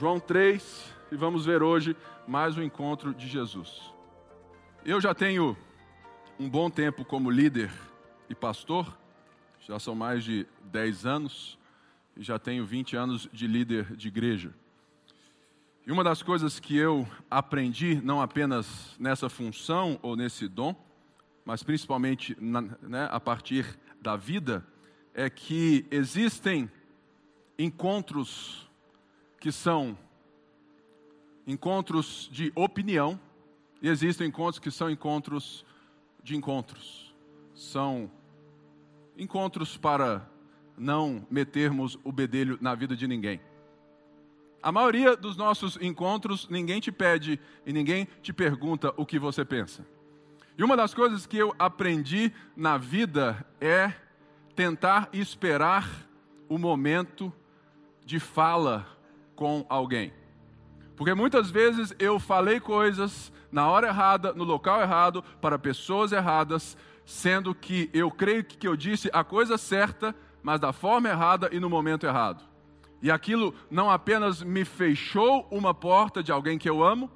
João 3, e vamos ver hoje mais um encontro de Jesus. Eu já tenho um bom tempo como líder e pastor, já são mais de 10 anos, e já tenho 20 anos de líder de igreja. E uma das coisas que eu aprendi, não apenas nessa função ou nesse dom, mas principalmente na, né, a partir da vida, é que existem encontros que são encontros de opinião e existem encontros que são encontros de encontros. São encontros para não metermos o bedelho na vida de ninguém. A maioria dos nossos encontros, ninguém te pede e ninguém te pergunta o que você pensa. E uma das coisas que eu aprendi na vida é tentar esperar o momento de fala com alguém. Porque muitas vezes eu falei coisas na hora errada, no local errado, para pessoas erradas, sendo que eu creio que eu disse a coisa certa, mas da forma errada e no momento errado. E aquilo não apenas me fechou uma porta de alguém que eu amo,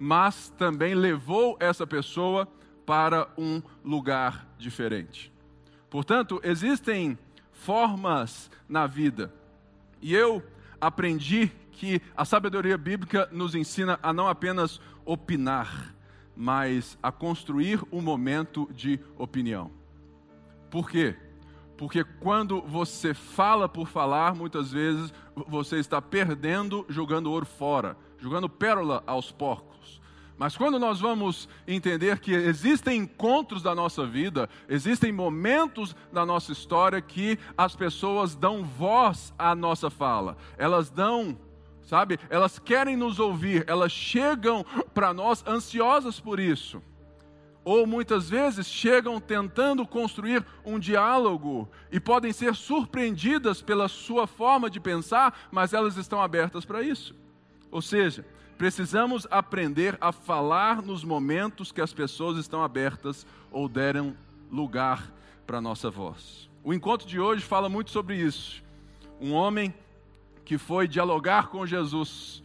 mas também levou essa pessoa para um lugar diferente. Portanto, existem formas na vida. E eu aprendi que a sabedoria bíblica nos ensina a não apenas opinar, mas a construir um momento de opinião. Por quê? Porque quando você fala por falar, muitas vezes você está perdendo, jogando ouro fora, jogando pérola aos porcos. Mas quando nós vamos entender que existem encontros da nossa vida, existem momentos da nossa história que as pessoas dão voz à nossa fala, elas dão sabe? Elas querem nos ouvir, elas chegam para nós ansiosas por isso. Ou muitas vezes chegam tentando construir um diálogo e podem ser surpreendidas pela sua forma de pensar, mas elas estão abertas para isso. Ou seja, precisamos aprender a falar nos momentos que as pessoas estão abertas ou deram lugar para a nossa voz. O encontro de hoje fala muito sobre isso. Um homem que foi dialogar com Jesus,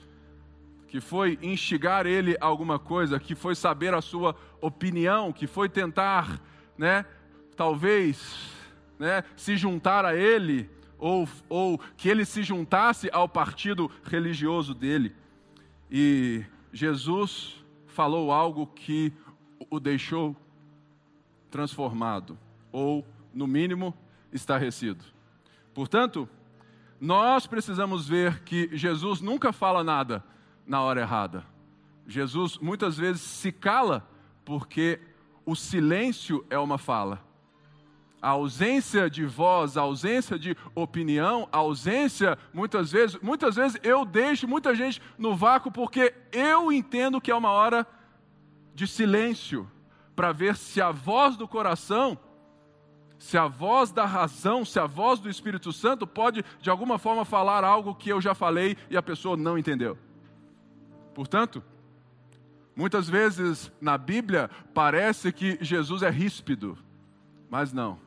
que foi instigar ele a alguma coisa, que foi saber a sua opinião, que foi tentar, né, talvez, né, se juntar a ele, ou, ou que ele se juntasse ao partido religioso dele. E Jesus falou algo que o deixou transformado, ou, no mínimo, estarrecido. Portanto, nós precisamos ver que Jesus nunca fala nada na hora errada. Jesus muitas vezes se cala porque o silêncio é uma fala. A ausência de voz, a ausência de opinião, a ausência, muitas vezes, muitas vezes eu deixo muita gente no vácuo porque eu entendo que é uma hora de silêncio para ver se a voz do coração se a voz da razão, se a voz do Espírito Santo pode de alguma forma falar algo que eu já falei e a pessoa não entendeu. Portanto, muitas vezes na Bíblia parece que Jesus é ríspido, mas não.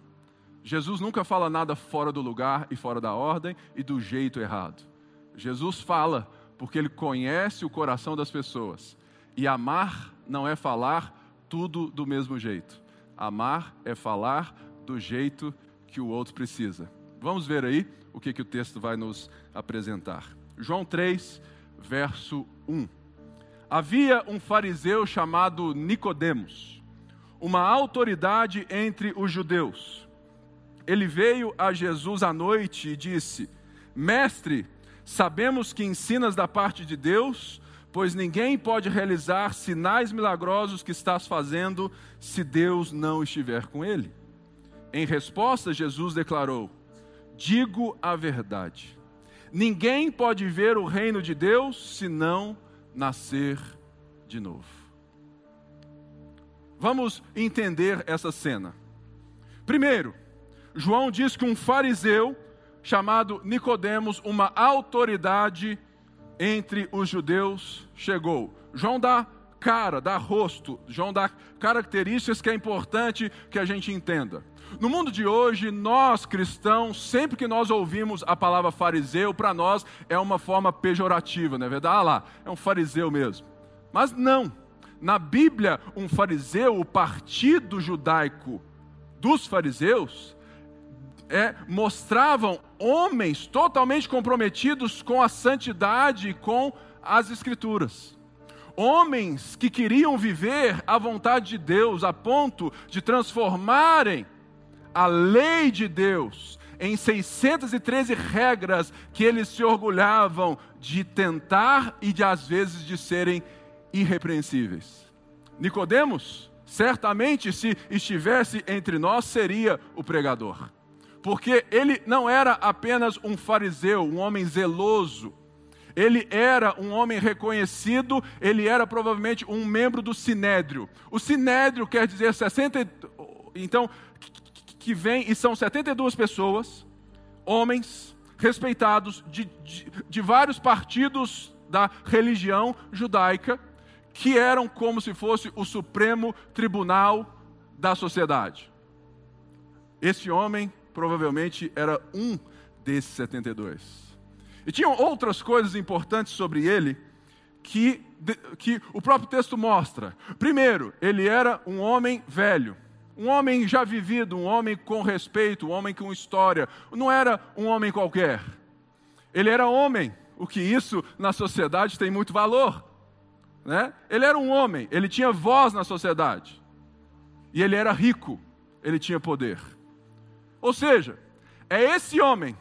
Jesus nunca fala nada fora do lugar e fora da ordem e do jeito errado. Jesus fala porque ele conhece o coração das pessoas. E amar não é falar tudo do mesmo jeito. Amar é falar do jeito que o outro precisa. Vamos ver aí o que, que o texto vai nos apresentar. João 3, verso 1. Havia um fariseu chamado Nicodemos, uma autoridade entre os judeus. Ele veio a Jesus à noite e disse: Mestre, sabemos que ensinas da parte de Deus, pois ninguém pode realizar sinais milagrosos que estás fazendo se Deus não estiver com ele. Em resposta, Jesus declarou: Digo a verdade. Ninguém pode ver o reino de Deus se não nascer de novo. Vamos entender essa cena. Primeiro, João diz que um fariseu chamado Nicodemos, uma autoridade entre os judeus, chegou. João dá cara, dá rosto, João dá características que é importante que a gente entenda. No mundo de hoje, nós cristãos, sempre que nós ouvimos a palavra fariseu, para nós é uma forma pejorativa, não é verdade? Ah lá, é um fariseu mesmo. Mas não. Na Bíblia, um fariseu, o partido judaico dos fariseus, é, mostravam homens totalmente comprometidos com a santidade e com as Escrituras. Homens que queriam viver a vontade de Deus a ponto de transformarem a lei de Deus em 613 regras que eles se orgulhavam de tentar e de às vezes de serem irrepreensíveis. Nicodemos, certamente se estivesse entre nós, seria o pregador. Porque ele não era apenas um fariseu, um homem zeloso, ele era um homem reconhecido, ele era provavelmente um membro do sinédrio. O sinédrio quer dizer 60 então que vem, e são 72 pessoas, homens respeitados de, de, de vários partidos da religião judaica, que eram como se fosse o supremo tribunal da sociedade. Esse homem provavelmente era um desses 72. E tinham outras coisas importantes sobre ele que, que o próprio texto mostra. Primeiro, ele era um homem velho. Um homem já vivido, um homem com respeito, um homem com história. Não era um homem qualquer. Ele era homem, o que isso na sociedade tem muito valor. Né? Ele era um homem, ele tinha voz na sociedade. E ele era rico, ele tinha poder. Ou seja, é esse homem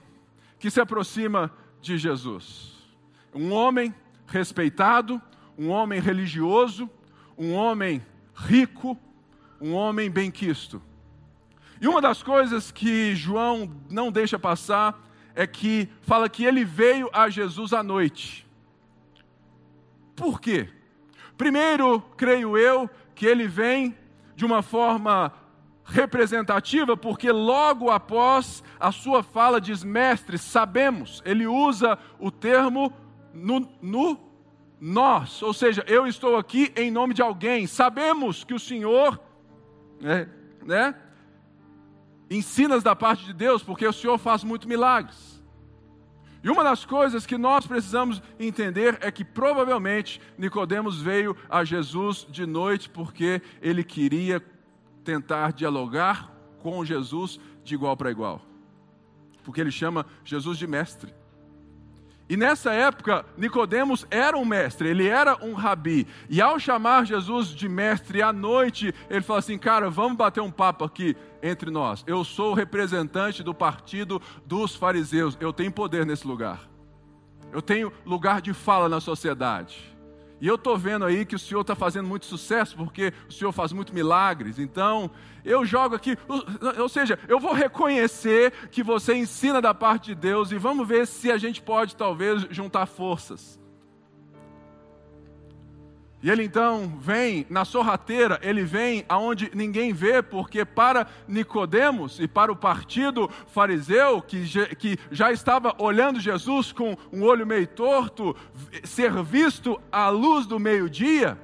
que se aproxima de Jesus. Um homem respeitado, um homem religioso, um homem rico, um homem bem-quisto. E uma das coisas que João não deixa passar é que fala que ele veio a Jesus à noite. Por quê? Primeiro, creio eu, que ele vem de uma forma representativa, porque logo após a sua fala diz: Mestre, sabemos, ele usa o termo no, no nós, ou seja, eu estou aqui em nome de alguém, sabemos que o Senhor né, né? Ensinas da parte de Deus, porque o Senhor faz muito milagres. E uma das coisas que nós precisamos entender é que provavelmente Nicodemos veio a Jesus de noite porque ele queria tentar dialogar com Jesus de igual para igual. Porque ele chama Jesus de mestre. E nessa época, Nicodemos era um mestre, ele era um rabi. E ao chamar Jesus de mestre à noite, ele falou assim: "Cara, vamos bater um papo aqui entre nós. Eu sou o representante do partido dos fariseus. Eu tenho poder nesse lugar. Eu tenho lugar de fala na sociedade. E eu estou vendo aí que o Senhor está fazendo muito sucesso, porque o Senhor faz muito milagres. Então, eu jogo aqui, ou seja, eu vou reconhecer que você ensina da parte de Deus e vamos ver se a gente pode talvez juntar forças. E ele então vem na sorrateira, ele vem aonde ninguém vê, porque para Nicodemos e para o partido fariseu, que, já estava olhando Jesus com um olho meio torto, ser visto à luz do meio-dia,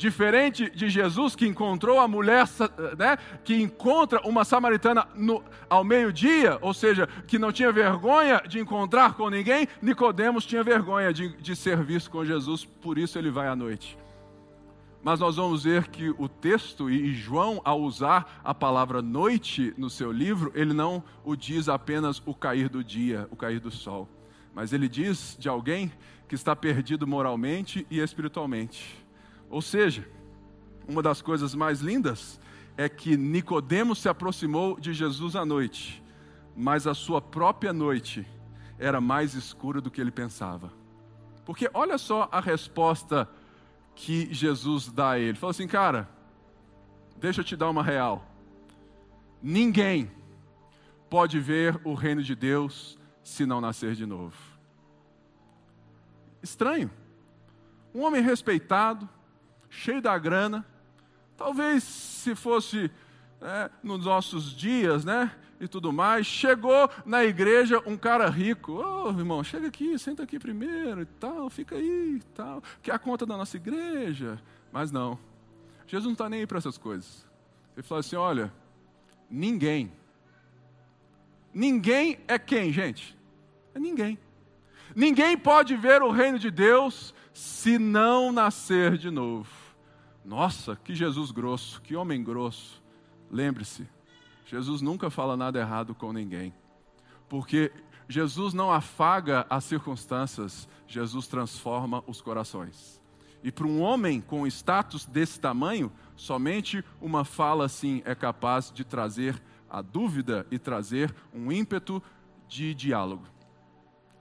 Diferente de Jesus que encontrou a mulher, né, que encontra uma samaritana no, ao meio-dia, ou seja, que não tinha vergonha de encontrar com ninguém, Nicodemos tinha vergonha de, de ser visto com Jesus, por isso ele vai à noite. Mas nós vamos ver que o texto, e João, ao usar a palavra noite no seu livro, ele não o diz apenas o cair do dia, o cair do sol, mas ele diz de alguém que está perdido moralmente e espiritualmente ou seja, uma das coisas mais lindas é que Nicodemos se aproximou de Jesus à noite, mas a sua própria noite era mais escura do que ele pensava. Porque olha só a resposta que Jesus dá a ele. Ele falou assim, cara, deixa eu te dar uma real. Ninguém pode ver o reino de Deus se não nascer de novo. Estranho. Um homem respeitado, cheio da grana. Talvez se fosse é, nos nossos dias, né? e tudo mais. Chegou na igreja um cara rico. Ô, oh, irmão, chega aqui, senta aqui primeiro e tal, fica aí e tal. Quer a conta da nossa igreja? Mas não. Jesus não está nem aí para essas coisas. Ele falou assim: olha, ninguém. Ninguém é quem, gente? É ninguém. Ninguém pode ver o reino de Deus se não nascer de novo. Nossa, que Jesus grosso, que homem grosso. Lembre-se, Jesus nunca fala nada errado com ninguém. Porque Jesus não afaga as circunstâncias, Jesus transforma os corações. E para um homem com status desse tamanho, somente uma fala assim é capaz de trazer a dúvida e trazer um ímpeto de diálogo.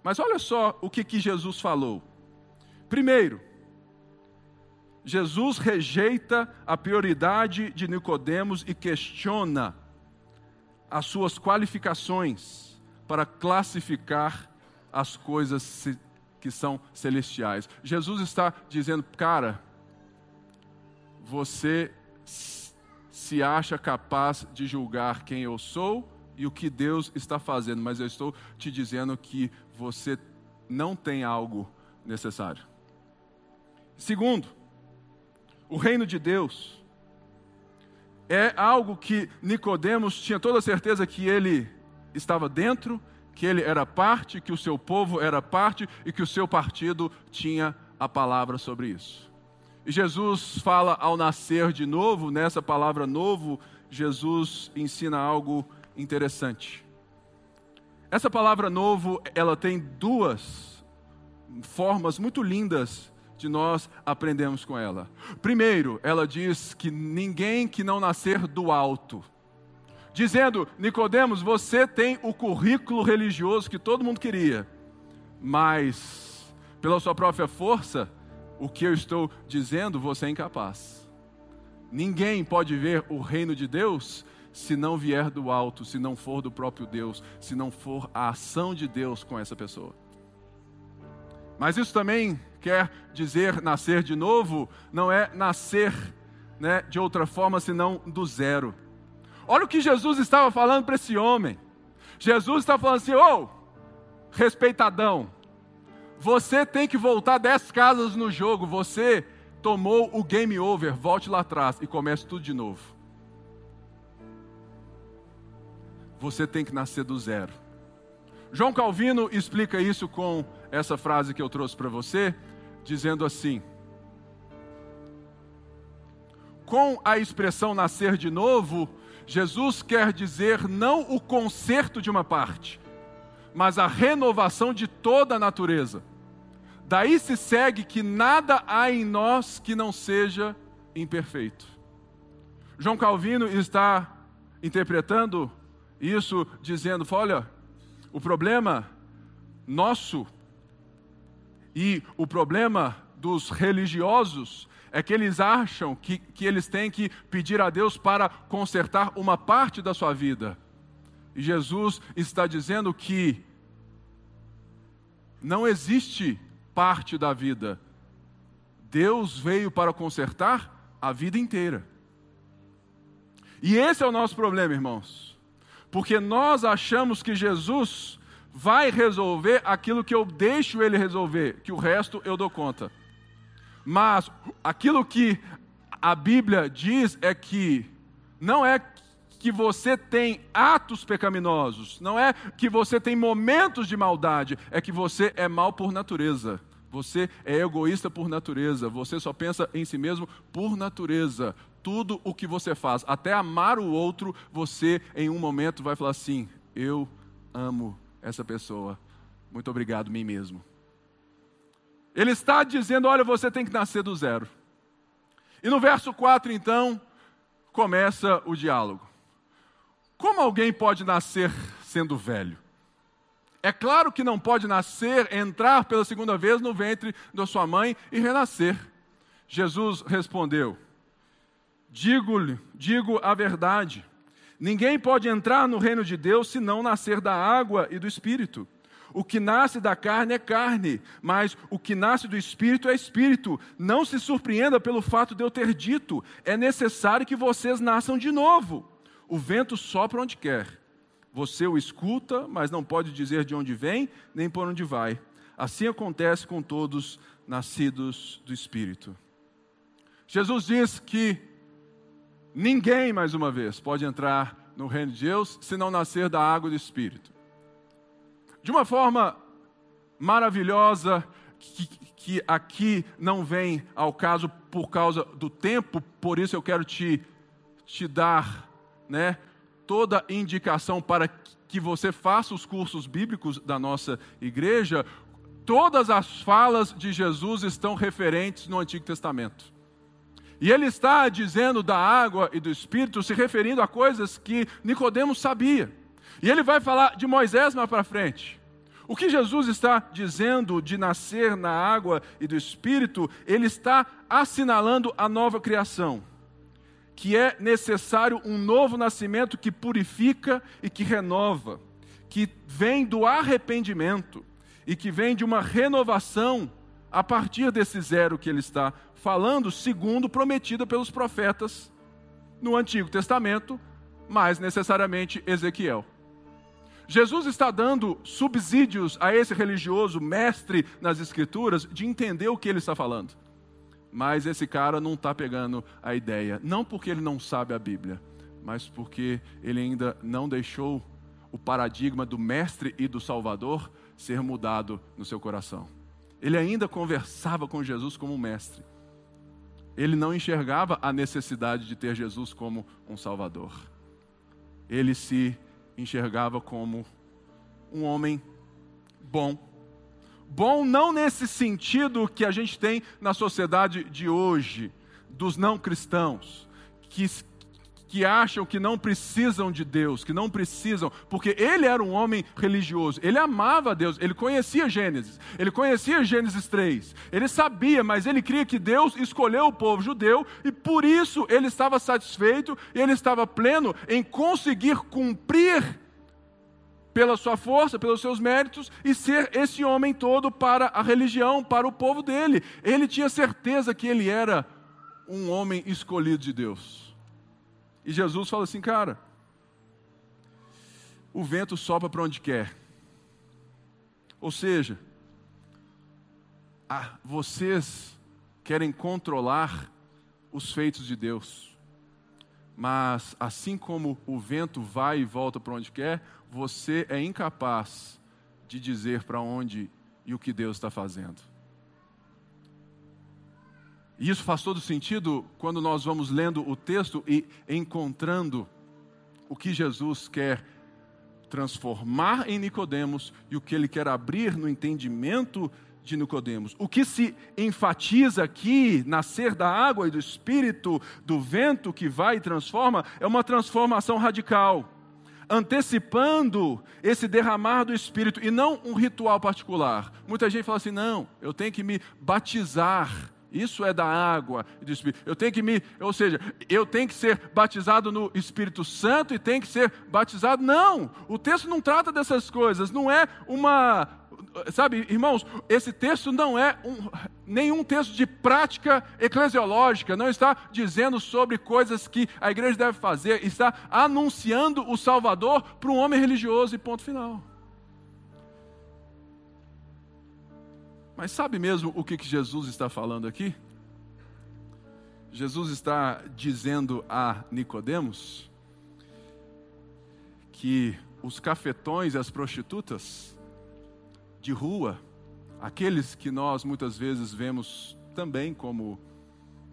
Mas olha só o que, que Jesus falou. Primeiro, Jesus rejeita a prioridade de Nicodemos e questiona as suas qualificações para classificar as coisas que são celestiais. Jesus está dizendo, cara, você se acha capaz de julgar quem eu sou e o que Deus está fazendo, mas eu estou te dizendo que você não tem algo necessário. Segundo, o reino de Deus é algo que Nicodemos tinha toda certeza que ele estava dentro, que ele era parte, que o seu povo era parte e que o seu partido tinha a palavra sobre isso. E Jesus fala ao nascer de novo, nessa palavra novo, Jesus ensina algo interessante. Essa palavra novo, ela tem duas formas muito lindas de nós aprendermos com ela. Primeiro, ela diz que ninguém que não nascer do alto, dizendo, Nicodemos, você tem o currículo religioso que todo mundo queria, mas pela sua própria força, o que eu estou dizendo, você é incapaz. Ninguém pode ver o reino de Deus se não vier do alto, se não for do próprio Deus, se não for a ação de Deus com essa pessoa. Mas isso também quer dizer nascer de novo, não é nascer né, de outra forma senão do zero. Olha o que Jesus estava falando para esse homem. Jesus está falando assim: ô, oh, respeitadão, você tem que voltar dez casas no jogo, você tomou o game over, volte lá atrás e comece tudo de novo. você tem que nascer do zero. João Calvino explica isso com essa frase que eu trouxe para você, dizendo assim: Com a expressão nascer de novo, Jesus quer dizer não o conserto de uma parte, mas a renovação de toda a natureza. Daí se segue que nada há em nós que não seja imperfeito. João Calvino está interpretando isso dizendo: olha, o problema nosso e o problema dos religiosos é que eles acham que, que eles têm que pedir a Deus para consertar uma parte da sua vida. E Jesus está dizendo que não existe parte da vida. Deus veio para consertar a vida inteira. E esse é o nosso problema, irmãos porque nós achamos que Jesus vai resolver aquilo que eu deixo ele resolver, que o resto eu dou conta. Mas aquilo que a Bíblia diz é que não é que você tem atos pecaminosos, não é que você tem momentos de maldade, é que você é mal por natureza. Você é egoísta por natureza, você só pensa em si mesmo por natureza tudo o que você faz, até amar o outro, você em um momento vai falar assim: Eu amo essa pessoa, muito obrigado, mim mesmo. Ele está dizendo: Olha, você tem que nascer do zero. E no verso 4, então, começa o diálogo. Como alguém pode nascer sendo velho? É claro que não pode nascer, entrar pela segunda vez no ventre da sua mãe e renascer. Jesus respondeu: Digo-lhe, digo a verdade. Ninguém pode entrar no reino de Deus se não nascer da água e do espírito. O que nasce da carne é carne, mas o que nasce do espírito é espírito. Não se surpreenda pelo fato de eu ter dito: é necessário que vocês nasçam de novo. O vento sopra onde quer, Você o escuta, mas não pode dizer de onde vem, nem por onde vai. Assim acontece com todos nascidos do Espírito. Jesus diz que ninguém, mais uma vez, pode entrar no reino de Deus se não nascer da água do Espírito. De uma forma maravilhosa, que, que aqui não vem ao caso por causa do tempo, por isso eu quero te, te dar né, toda indicação para que você faça os cursos bíblicos da nossa igreja. Todas as falas de Jesus estão referentes no Antigo Testamento. E ele está dizendo da água e do Espírito, se referindo a coisas que Nicodemos sabia. E ele vai falar de Moisés mais para frente. O que Jesus está dizendo de nascer na água e do Espírito, ele está assinalando a nova criação, que é necessário um novo nascimento que purifica e que renova, que vem do arrependimento e que vem de uma renovação a partir desse zero que ele está falando, segundo prometida pelos profetas no Antigo Testamento, mais necessariamente Ezequiel. Jesus está dando subsídios a esse religioso mestre nas Escrituras de entender o que ele está falando. Mas esse cara não está pegando a ideia, não porque ele não sabe a Bíblia, mas porque ele ainda não deixou o paradigma do mestre e do salvador ser mudado no seu coração. Ele ainda conversava com Jesus como mestre. Ele não enxergava a necessidade de ter Jesus como um salvador. Ele se enxergava como um homem bom. Bom não nesse sentido que a gente tem na sociedade de hoje, dos não cristãos, que que acham que não precisam de Deus, que não precisam, porque ele era um homem religioso, ele amava Deus, ele conhecia Gênesis, ele conhecia Gênesis 3, ele sabia, mas ele cria que Deus escolheu o povo judeu e por isso ele estava satisfeito ele estava pleno em conseguir cumprir pela sua força, pelos seus méritos e ser esse homem todo para a religião, para o povo dele. Ele tinha certeza que ele era um homem escolhido de Deus. E Jesus fala assim, cara, o vento sopra para onde quer. Ou seja, ah, vocês querem controlar os feitos de Deus. Mas assim como o vento vai e volta para onde quer, você é incapaz de dizer para onde e o que Deus está fazendo. E isso faz todo sentido quando nós vamos lendo o texto e encontrando o que Jesus quer transformar em Nicodemos e o que ele quer abrir no entendimento de Nicodemos. O que se enfatiza aqui, nascer da água e do espírito, do vento que vai e transforma, é uma transformação radical, antecipando esse derramar do espírito e não um ritual particular. Muita gente fala assim: "Não, eu tenho que me batizar isso é da água e do Espírito. Eu tenho que me, ou seja, eu tenho que ser batizado no Espírito Santo e tenho que ser batizado. Não, o texto não trata dessas coisas. Não é uma, sabe, irmãos, esse texto não é um, nenhum texto de prática eclesiológica. Não está dizendo sobre coisas que a igreja deve fazer. Está anunciando o Salvador para um homem religioso e ponto final. Mas sabe mesmo o que, que Jesus está falando aqui? Jesus está dizendo a Nicodemos que os cafetões e as prostitutas de rua, aqueles que nós muitas vezes vemos também como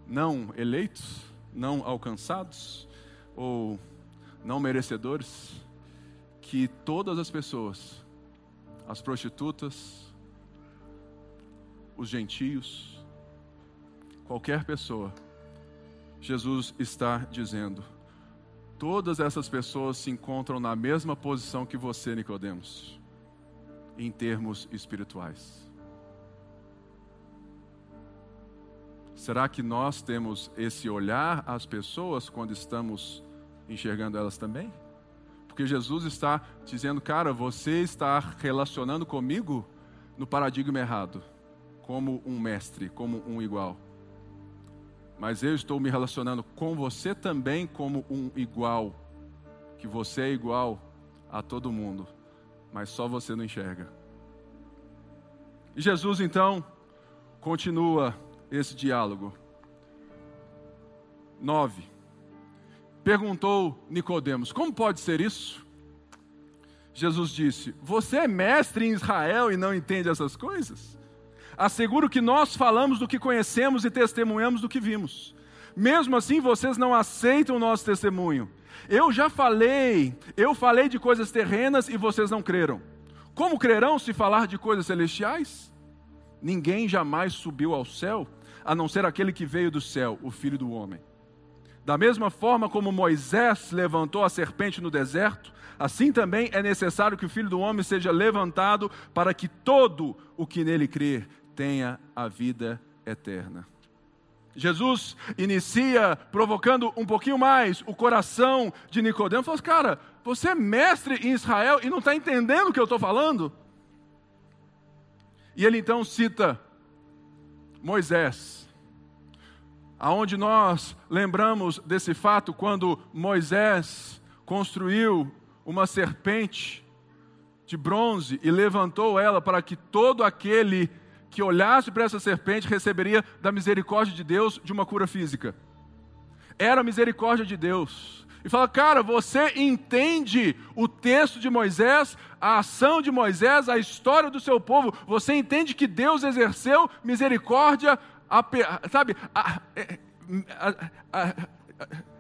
não eleitos, não alcançados ou não merecedores, que todas as pessoas, as prostitutas, os gentios, qualquer pessoa, Jesus está dizendo: todas essas pessoas se encontram na mesma posição que você, Nicodemos, em termos espirituais. Será que nós temos esse olhar às pessoas quando estamos enxergando elas também? Porque Jesus está dizendo, cara, você está relacionando comigo no paradigma errado como um mestre, como um igual. Mas eu estou me relacionando com você também como um igual, que você é igual a todo mundo, mas só você não enxerga. E Jesus então continua esse diálogo. 9. Perguntou Nicodemos: Como pode ser isso? Jesus disse: Você é mestre em Israel e não entende essas coisas? Asseguro que nós falamos do que conhecemos e testemunhamos do que vimos. Mesmo assim, vocês não aceitam o nosso testemunho. Eu já falei, eu falei de coisas terrenas e vocês não creram. Como crerão se falar de coisas celestiais? Ninguém jamais subiu ao céu, a não ser aquele que veio do céu, o Filho do Homem. Da mesma forma como Moisés levantou a serpente no deserto, assim também é necessário que o Filho do Homem seja levantado para que todo o que nele crer tenha a vida eterna. Jesus inicia provocando um pouquinho mais o coração de Nicodemo. Falou: assim, cara, você é mestre em Israel e não está entendendo o que eu estou falando? E ele então cita Moisés, aonde nós lembramos desse fato quando Moisés construiu uma serpente de bronze e levantou ela para que todo aquele que olhasse para essa serpente receberia da misericórdia de Deus de uma cura física. Era a misericórdia de Deus. E fala, cara, você entende o texto de Moisés, a ação de Moisés, a história do seu povo, você entende que Deus exerceu misericórdia, sabe, a, a, a,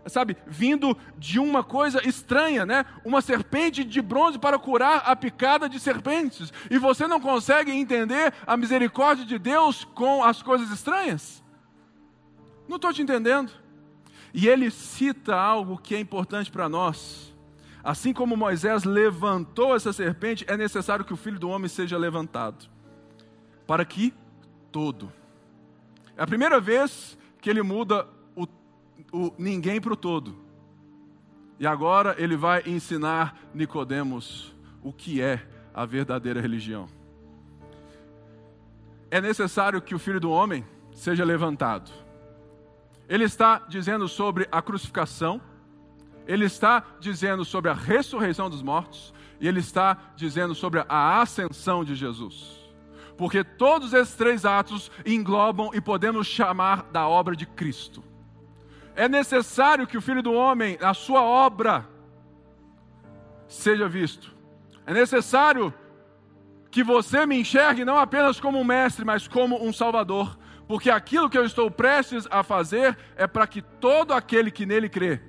sabe, vindo de uma coisa estranha, né? Uma serpente de bronze para curar a picada de serpentes. E você não consegue entender a misericórdia de Deus com as coisas estranhas? Não estou te entendendo. E ele cita algo que é importante para nós. Assim como Moisés levantou essa serpente, é necessário que o filho do homem seja levantado. Para que todo. É a primeira vez que ele muda o ninguém para o todo. E agora ele vai ensinar Nicodemos o que é a verdadeira religião. É necessário que o filho do homem seja levantado. Ele está dizendo sobre a crucificação, ele está dizendo sobre a ressurreição dos mortos, e ele está dizendo sobre a ascensão de Jesus. Porque todos esses três atos englobam e podemos chamar da obra de Cristo. É necessário que o Filho do Homem, a sua obra, seja visto. É necessário que você me enxergue não apenas como um mestre, mas como um salvador. Porque aquilo que eu estou prestes a fazer é para que todo aquele que nele crê,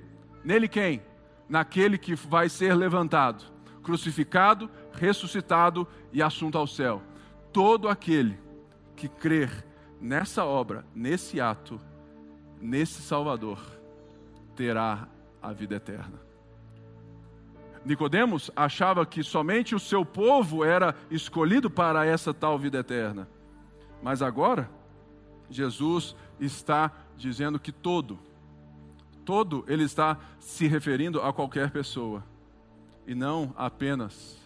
nele quem? Naquele que vai ser levantado, crucificado, ressuscitado e assunto ao céu. Todo aquele que crer nessa obra, nesse ato, nesse Salvador terá a vida eterna. Nicodemos achava que somente o seu povo era escolhido para essa tal vida eterna. Mas agora Jesus está dizendo que todo, todo ele está se referindo a qualquer pessoa e não apenas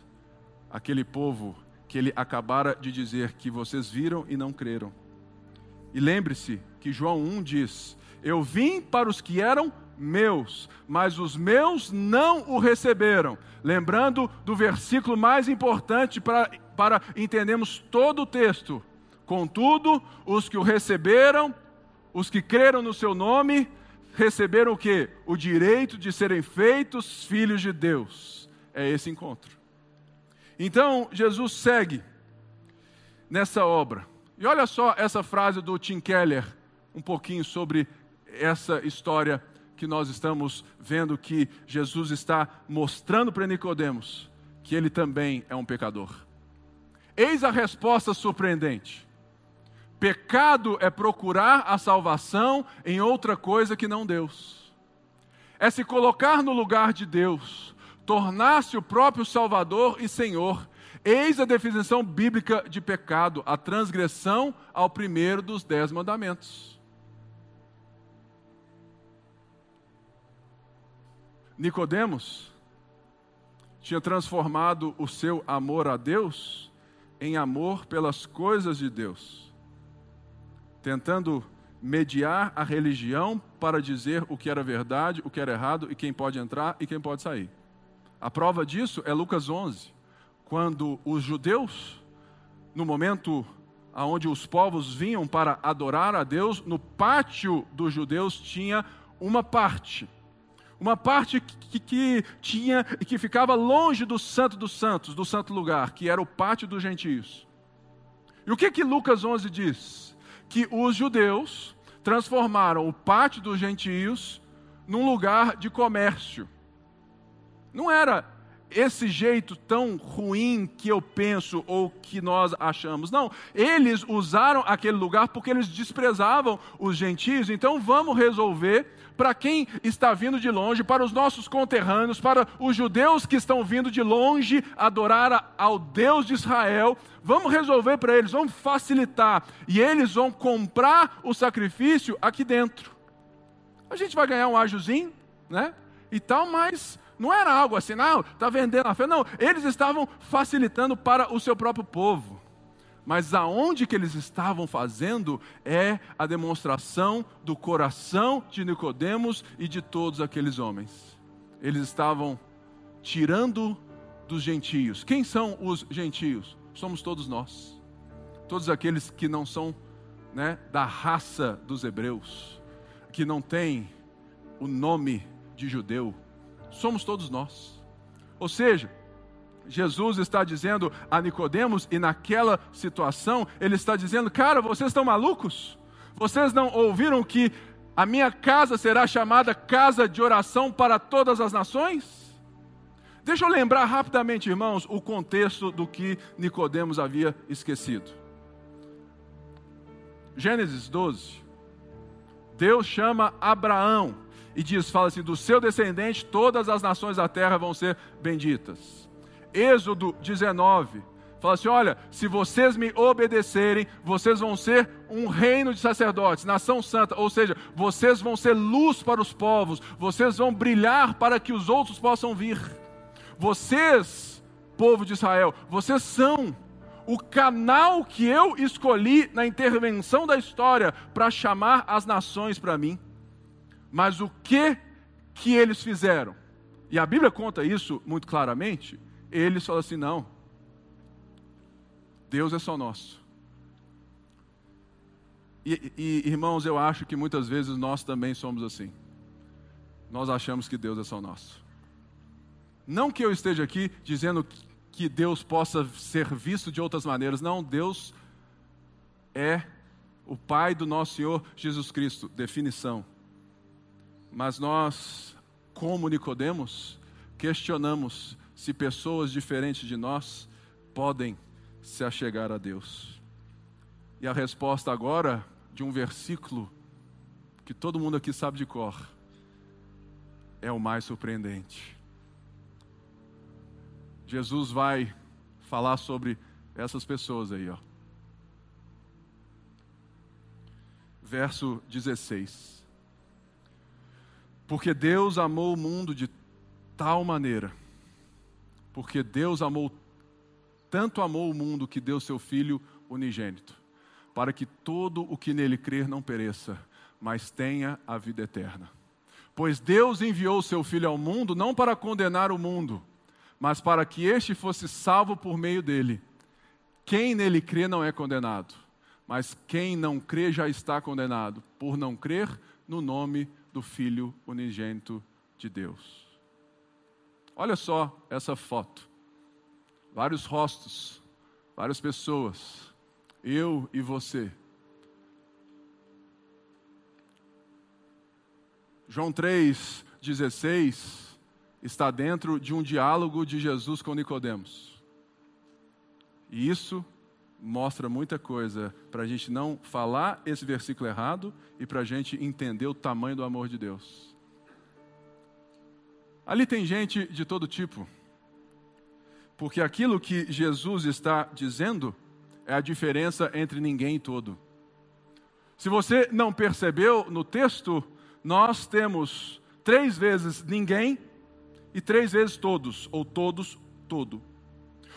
aquele povo que ele acabara de dizer que vocês viram e não creram. E lembre-se que João 1 diz: eu vim para os que eram meus, mas os meus não o receberam. Lembrando do versículo mais importante para, para entendermos todo o texto. Contudo, os que o receberam, os que creram no seu nome, receberam o que? O direito de serem feitos filhos de Deus. É esse encontro. Então, Jesus segue nessa obra. E olha só essa frase do Tim Keller, um pouquinho sobre essa história que nós estamos vendo que Jesus está mostrando para Nicodemos que ele também é um pecador. Eis a resposta surpreendente. Pecado é procurar a salvação em outra coisa que não Deus. É se colocar no lugar de Deus, tornar-se o próprio Salvador e Senhor. Eis a definição bíblica de pecado, a transgressão ao primeiro dos dez mandamentos. Nicodemos tinha transformado o seu amor a Deus em amor pelas coisas de Deus, tentando mediar a religião para dizer o que era verdade, o que era errado e quem pode entrar e quem pode sair. A prova disso é Lucas 11, quando os judeus, no momento onde os povos vinham para adorar a Deus, no pátio dos judeus tinha uma parte. Uma parte que, que, tinha que ficava longe do santo dos santos, do santo lugar, que era o pátio dos gentios. E o que que Lucas 11 diz? Que os judeus transformaram o pátio dos gentios num lugar de comércio. Não era esse jeito tão ruim que eu penso ou que nós achamos. Não, eles usaram aquele lugar porque eles desprezavam os gentios. Então vamos resolver para quem está vindo de longe, para os nossos conterrâneos, para os judeus que estão vindo de longe adorar ao Deus de Israel. Vamos resolver para eles, vamos facilitar. E eles vão comprar o sacrifício aqui dentro. A gente vai ganhar um ajuzinho, né? E tal, mas não era algo assim, não, está vendendo a fé. Não, eles estavam facilitando para o seu próprio povo. Mas aonde que eles estavam fazendo é a demonstração do coração de Nicodemos e de todos aqueles homens. Eles estavam tirando dos gentios. Quem são os gentios? Somos todos nós. Todos aqueles que não são né, da raça dos hebreus, que não têm o nome de judeu, somos todos nós. Ou seja, Jesus está dizendo a Nicodemos e naquela situação ele está dizendo: "Cara, vocês estão malucos? Vocês não ouviram que a minha casa será chamada casa de oração para todas as nações?" Deixa eu lembrar rapidamente, irmãos, o contexto do que Nicodemos havia esquecido. Gênesis 12. Deus chama Abraão e diz, fala assim, do seu descendente todas as nações da terra vão ser benditas. Êxodo 19, fala assim, olha, se vocês me obedecerem, vocês vão ser um reino de sacerdotes, nação santa, ou seja, vocês vão ser luz para os povos, vocês vão brilhar para que os outros possam vir. Vocês, povo de Israel, vocês são o canal que eu escolhi na intervenção da história para chamar as nações para mim. Mas o que que eles fizeram? E a Bíblia conta isso muito claramente. Eles falam assim: não, Deus é só nosso. E, e, irmãos, eu acho que muitas vezes nós também somos assim. Nós achamos que Deus é só nosso. Não que eu esteja aqui dizendo que Deus possa ser visto de outras maneiras. Não, Deus é o Pai do nosso Senhor Jesus Cristo. Definição. Mas nós, como Nicodemos, questionamos se pessoas diferentes de nós podem se achegar a Deus. E a resposta agora de um versículo que todo mundo aqui sabe de cor é o mais surpreendente. Jesus vai falar sobre essas pessoas aí, ó. Verso 16. Porque Deus amou o mundo de tal maneira, porque Deus amou, tanto amou o mundo que deu seu Filho unigênito, para que todo o que nele crer não pereça, mas tenha a vida eterna. Pois Deus enviou seu Filho ao mundo não para condenar o mundo, mas para que este fosse salvo por meio dele. Quem nele crê não é condenado, mas quem não crê já está condenado, por não crer no nome de do Filho unigênito de Deus. Olha só essa foto. Vários rostos, várias pessoas, eu e você. João 3,16 está dentro de um diálogo de Jesus com Nicodemos. E isso mostra muita coisa para a gente não falar esse versículo errado e para a gente entender o tamanho do amor de Deus. Ali tem gente de todo tipo, porque aquilo que Jesus está dizendo é a diferença entre ninguém e todo. Se você não percebeu no texto, nós temos três vezes ninguém e três vezes todos, ou todos, todo.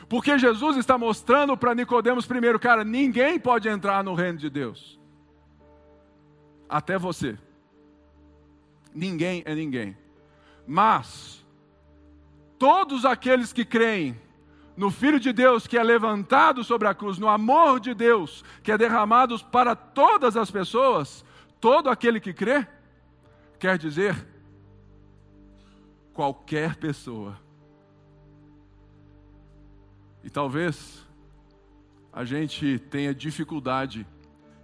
Porque Jesus está mostrando para Nicodemos primeiro, cara, ninguém pode entrar no reino de Deus. Até você. Ninguém é ninguém. Mas todos aqueles que creem no Filho de Deus que é levantado sobre a cruz, no amor de Deus que é derramado para todas as pessoas, todo aquele que crê, quer dizer qualquer pessoa. E talvez a gente tenha dificuldade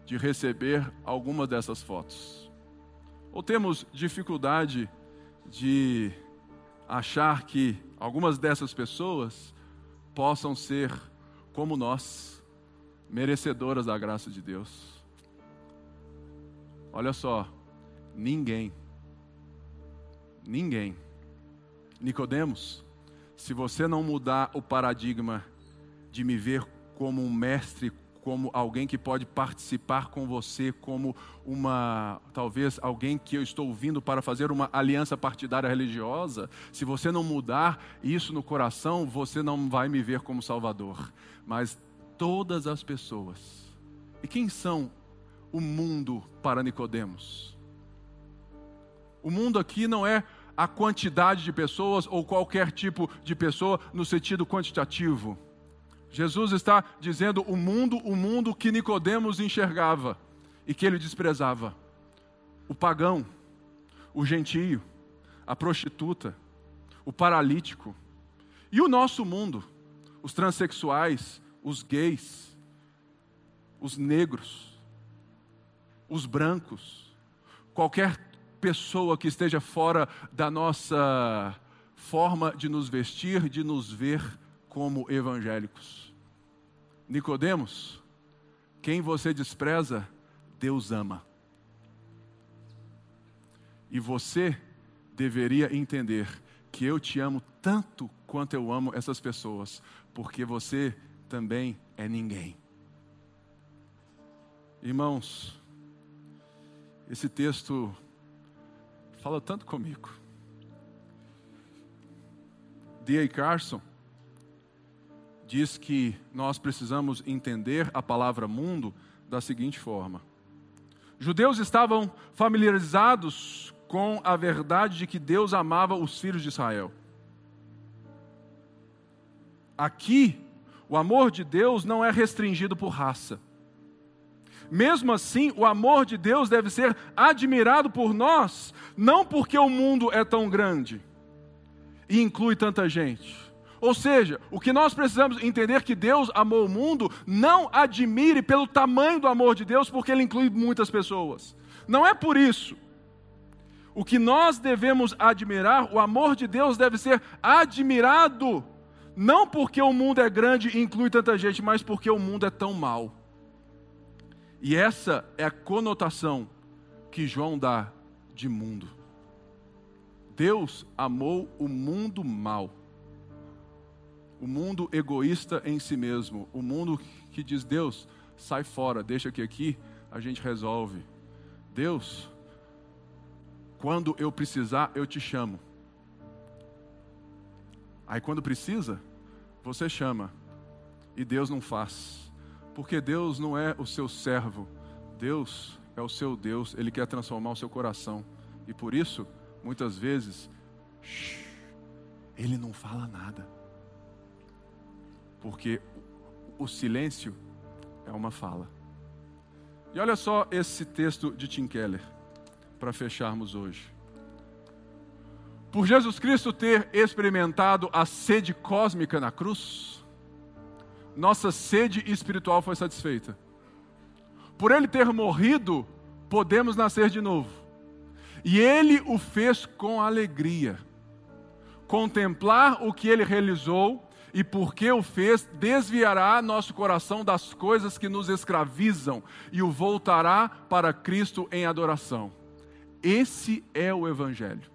de receber alguma dessas fotos. Ou temos dificuldade de achar que algumas dessas pessoas possam ser como nós, merecedoras da graça de Deus. Olha só, ninguém, ninguém, Nicodemos, se você não mudar o paradigma de me ver como um mestre, como alguém que pode participar com você, como uma, talvez alguém que eu estou ouvindo para fazer uma aliança partidária religiosa, se você não mudar isso no coração, você não vai me ver como Salvador. Mas todas as pessoas. E quem são o mundo para Nicodemos? O mundo aqui não é a quantidade de pessoas ou qualquer tipo de pessoa no sentido quantitativo. Jesus está dizendo o mundo, o mundo que Nicodemos enxergava e que ele desprezava. O pagão, o gentio, a prostituta, o paralítico e o nosso mundo, os transexuais, os gays, os negros, os brancos, qualquer pessoa que esteja fora da nossa forma de nos vestir, de nos ver como evangélicos. Nicodemos, quem você despreza, Deus ama. E você deveria entender que eu te amo tanto quanto eu amo essas pessoas, porque você também é ninguém. Irmãos, esse texto fala tanto comigo. D.A. Carson diz que nós precisamos entender a palavra mundo da seguinte forma: Judeus estavam familiarizados com a verdade de que Deus amava os filhos de Israel. Aqui, o amor de Deus não é restringido por raça. Mesmo assim, o amor de Deus deve ser admirado por nós, não porque o mundo é tão grande e inclui tanta gente ou seja, o que nós precisamos entender que Deus amou o mundo, não admire pelo tamanho do amor de Deus, porque ele inclui muitas pessoas. Não é por isso. O que nós devemos admirar, o amor de Deus deve ser admirado, não porque o mundo é grande e inclui tanta gente, mas porque o mundo é tão mau. E essa é a conotação que João dá de mundo. Deus amou o mundo mal o mundo egoísta em si mesmo, o mundo que diz: Deus, sai fora, deixa que aqui a gente resolve. Deus, quando eu precisar, eu te chamo. Aí quando precisa, você chama. E Deus não faz. Porque Deus não é o seu servo. Deus é o seu Deus. Ele quer transformar o seu coração. E por isso, muitas vezes, shh, ele não fala nada porque o silêncio é uma fala. E olha só esse texto de Tim Keller, para fecharmos hoje. Por Jesus Cristo ter experimentado a sede cósmica na cruz, nossa sede espiritual foi satisfeita. Por ele ter morrido, podemos nascer de novo. E ele o fez com alegria. Contemplar o que ele realizou e porque o fez, desviará nosso coração das coisas que nos escravizam e o voltará para Cristo em adoração. Esse é o Evangelho.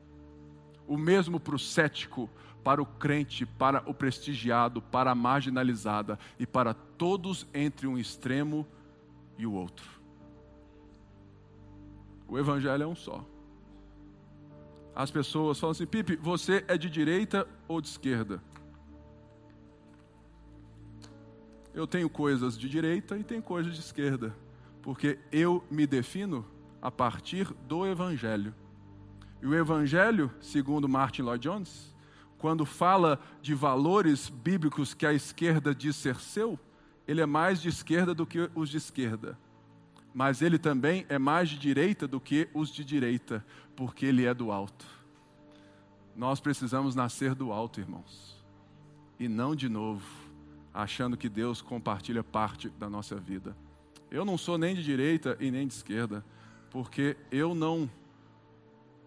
O mesmo para o cético, para o crente, para o prestigiado, para a marginalizada e para todos entre um extremo e o outro. O Evangelho é um só. As pessoas falam assim: Pipe, você é de direita ou de esquerda? Eu tenho coisas de direita e tenho coisas de esquerda, porque eu me defino a partir do Evangelho. E o Evangelho, segundo Martin Lloyd Jones, quando fala de valores bíblicos que a esquerda diz ser seu, ele é mais de esquerda do que os de esquerda. Mas ele também é mais de direita do que os de direita, porque ele é do alto. Nós precisamos nascer do alto, irmãos, e não de novo, achando que Deus compartilha parte da nossa vida. Eu não sou nem de direita e nem de esquerda, porque eu não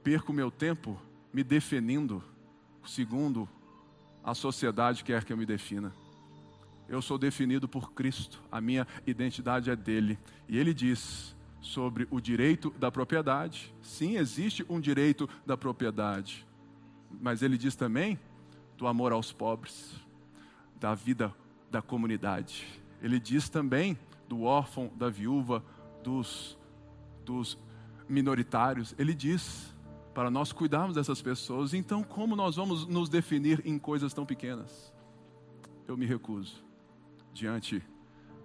perco meu tempo me definindo segundo a sociedade quer que eu me defina. Eu sou definido por Cristo, a minha identidade é dele. E ele diz sobre o direito da propriedade. Sim, existe um direito da propriedade, mas ele diz também do amor aos pobres, da vida da comunidade. Ele diz também do órfão, da viúva, dos, dos minoritários. Ele diz para nós cuidarmos dessas pessoas. Então, como nós vamos nos definir em coisas tão pequenas? Eu me recuso diante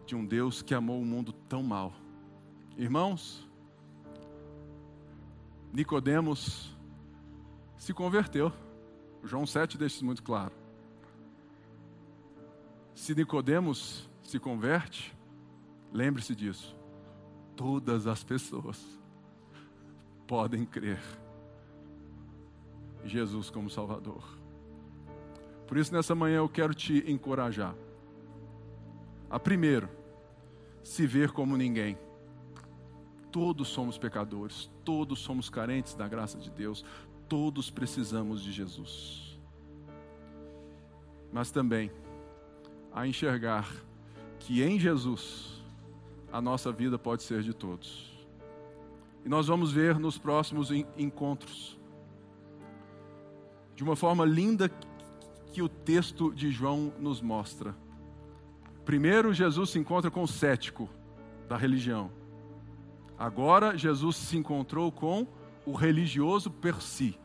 de um Deus que amou o mundo tão mal. Irmãos, Nicodemos se converteu. João 7 deixa isso muito claro. Se Nicodemos se converte, lembre-se disso. Todas as pessoas podem crer Jesus como Salvador. Por isso, nessa manhã eu quero te encorajar. A primeiro, se ver como ninguém. Todos somos pecadores, todos somos carentes da graça de Deus, todos precisamos de Jesus. Mas também a enxergar que em Jesus a nossa vida pode ser de todos. E nós vamos ver nos próximos encontros de uma forma linda que o texto de João nos mostra. Primeiro, Jesus se encontra com o cético da religião. Agora, Jesus se encontrou com o religioso per si.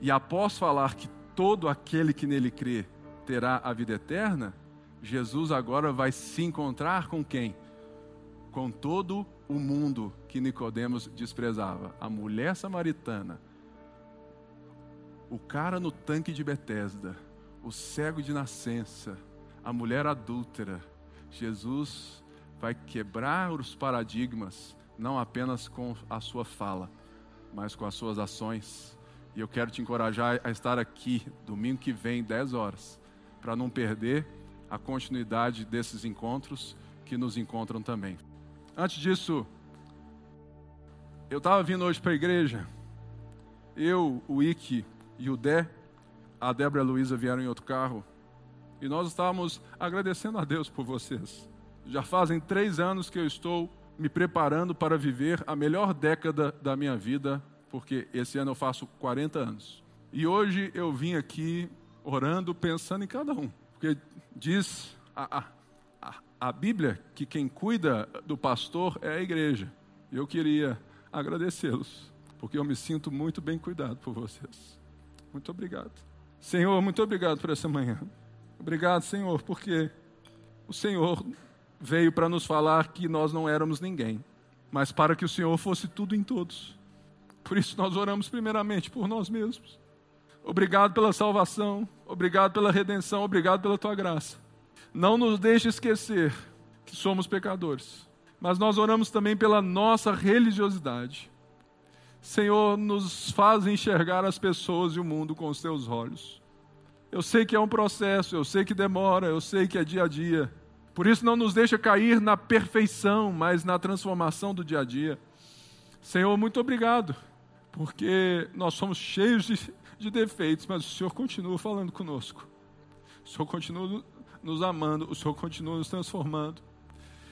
E após falar que todo aquele que nele crê terá a vida eterna, Jesus agora vai se encontrar com quem? Com todo o mundo que Nicodemos desprezava, a mulher samaritana, o cara no tanque de Betesda, o cego de nascença, a mulher adúltera. Jesus vai quebrar os paradigmas, não apenas com a sua fala, mas com as suas ações. E eu quero te encorajar a estar aqui domingo que vem, 10 horas, para não perder a continuidade desses encontros que nos encontram também. Antes disso, eu estava vindo hoje para a igreja, eu, o Ike, e o Dé, a Débora e a Luísa vieram em outro carro. E nós estávamos agradecendo a Deus por vocês. Já fazem três anos que eu estou me preparando para viver a melhor década da minha vida, porque esse ano eu faço 40 anos. E hoje eu vim aqui orando, pensando em cada um. Porque diz a, a, a Bíblia que quem cuida do pastor é a igreja. Eu queria agradecê-los, porque eu me sinto muito bem cuidado por vocês. Muito obrigado. Senhor, muito obrigado por essa manhã. Obrigado, Senhor, porque o Senhor veio para nos falar que nós não éramos ninguém, mas para que o Senhor fosse tudo em todos. Por isso nós oramos primeiramente por nós mesmos. Obrigado pela salvação, obrigado pela redenção, obrigado pela tua graça. Não nos deixe esquecer que somos pecadores, mas nós oramos também pela nossa religiosidade Senhor, nos faz enxergar as pessoas e o mundo com os teus olhos. Eu sei que é um processo, eu sei que demora, eu sei que é dia a dia. Por isso, não nos deixa cair na perfeição, mas na transformação do dia a dia. Senhor, muito obrigado, porque nós somos cheios de, de defeitos, mas o Senhor continua falando conosco. O Senhor continua nos amando, o Senhor continua nos transformando.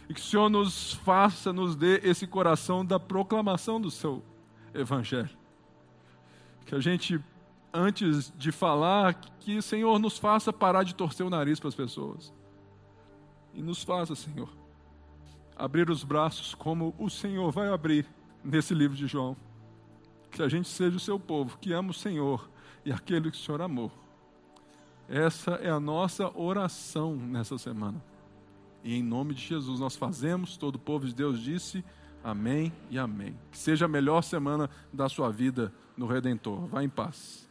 E que o Senhor nos faça, nos dê esse coração da proclamação do Seu Evangelho. Que a gente, antes de falar, que o Senhor nos faça parar de torcer o nariz para as pessoas. E nos faça, Senhor, abrir os braços como o Senhor vai abrir nesse livro de João. Que a gente seja o seu povo, que ama o Senhor e aquele que o Senhor amou. Essa é a nossa oração nessa semana. E em nome de Jesus nós fazemos, todo o povo de Deus disse. Amém e amém. Que seja a melhor semana da sua vida no Redentor. Vá em paz.